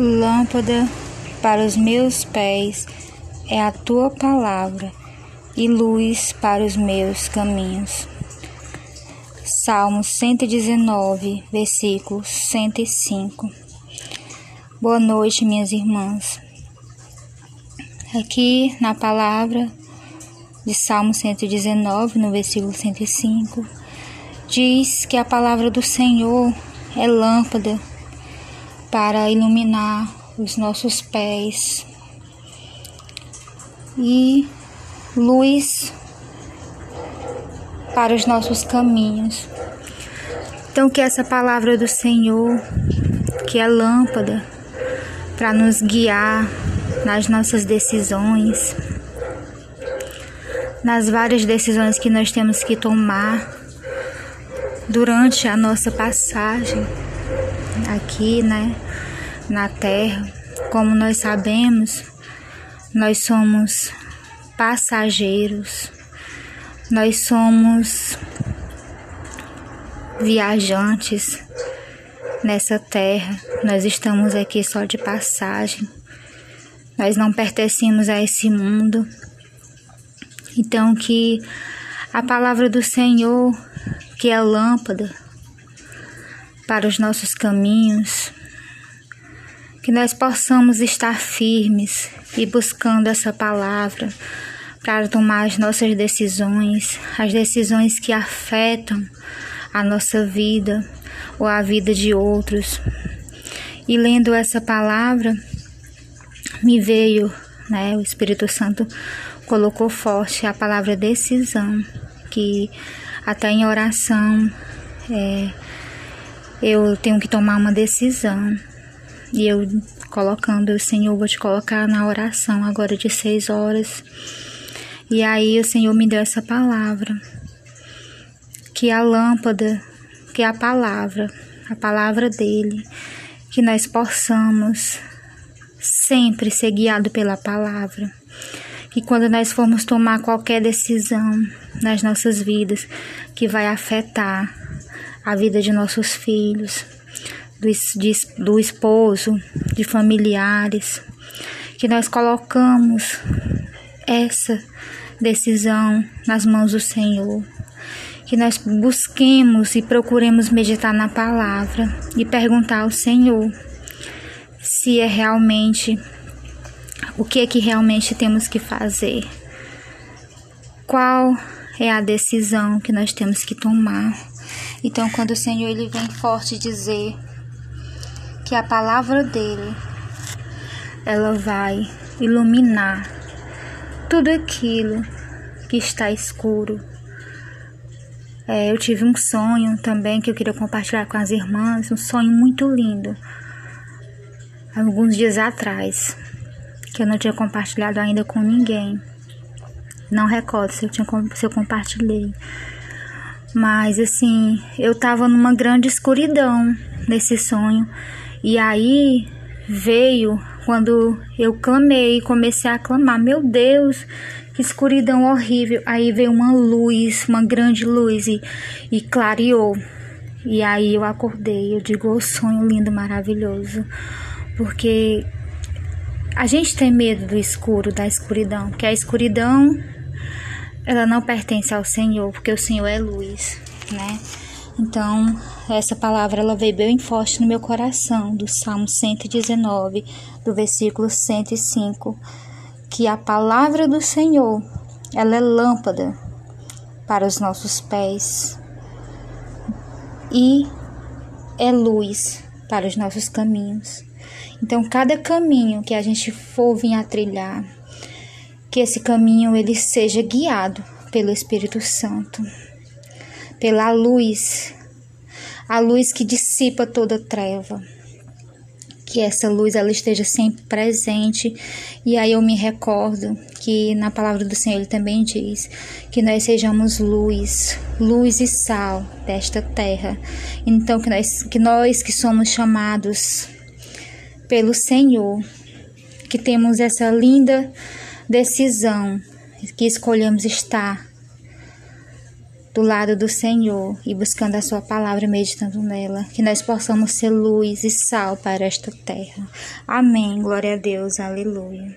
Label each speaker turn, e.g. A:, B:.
A: Lâmpada para os meus pés é a tua palavra e luz para os meus caminhos. Salmo 119, versículo 105. Boa noite, minhas irmãs. Aqui na palavra de Salmo 119, no versículo 105, diz que a palavra do Senhor é lâmpada para iluminar os nossos pés e luz para os nossos caminhos. Então, que essa palavra do Senhor, que é lâmpada para nos guiar nas nossas decisões, nas várias decisões que nós temos que tomar durante a nossa passagem aqui, né, na terra. Como nós sabemos, nós somos passageiros, nós somos viajantes nessa terra, nós estamos aqui só de passagem, nós não pertencemos a esse mundo. Então, que a palavra do Senhor que é lâmpada para os nossos caminhos, que nós possamos estar firmes e buscando essa palavra para tomar as nossas decisões, as decisões que afetam a nossa vida ou a vida de outros. E lendo essa palavra, me veio, né, o Espírito Santo colocou forte a palavra decisão, que até em oração, é, eu tenho que tomar uma decisão. E eu colocando, Senhor, vou te colocar na oração agora de seis horas. E aí o Senhor me deu essa palavra, que a lâmpada, que é a palavra, a palavra dele, que nós possamos sempre ser guiado pela palavra que quando nós formos tomar qualquer decisão nas nossas vidas que vai afetar a vida de nossos filhos, do, de, do esposo, de familiares, que nós colocamos essa decisão nas mãos do Senhor. Que nós busquemos e procuremos meditar na palavra e perguntar ao Senhor se é realmente o que é que realmente temos que fazer? Qual é a decisão que nós temos que tomar? Então, quando o Senhor ele vem forte dizer que a palavra dele ela vai iluminar tudo aquilo que está escuro. É, eu tive um sonho também que eu queria compartilhar com as irmãs, um sonho muito lindo, alguns dias atrás que eu não tinha compartilhado ainda com ninguém. Não recordo se eu, tinha, se eu compartilhei. Mas assim, eu tava numa grande escuridão nesse sonho. E aí veio quando eu clamei, comecei a clamar: Meu Deus, que escuridão horrível. Aí veio uma luz, uma grande luz e, e clareou. E aí eu acordei. Eu digo: oh, sonho lindo, maravilhoso. Porque a gente tem medo do escuro, da escuridão, porque a escuridão ela não pertence ao Senhor, porque o Senhor é luz, né? Então, essa palavra ela veio bem forte no meu coração, do Salmo 119, do versículo 105, que a palavra do Senhor, ela é lâmpada para os nossos pés e é luz para os nossos caminhos. Então, cada caminho que a gente for vir a trilhar, que esse caminho ele seja guiado pelo Espírito Santo, pela luz, a luz que dissipa toda treva. Que essa luz ela esteja sempre presente. E aí eu me recordo que na palavra do Senhor ele também diz que nós sejamos luz, luz e sal desta terra. Então que nós que nós que somos chamados pelo Senhor, que temos essa linda decisão, que escolhemos estar do lado do Senhor e buscando a Sua palavra, meditando nela, que nós possamos ser luz e sal para esta terra. Amém. Glória a Deus. Aleluia.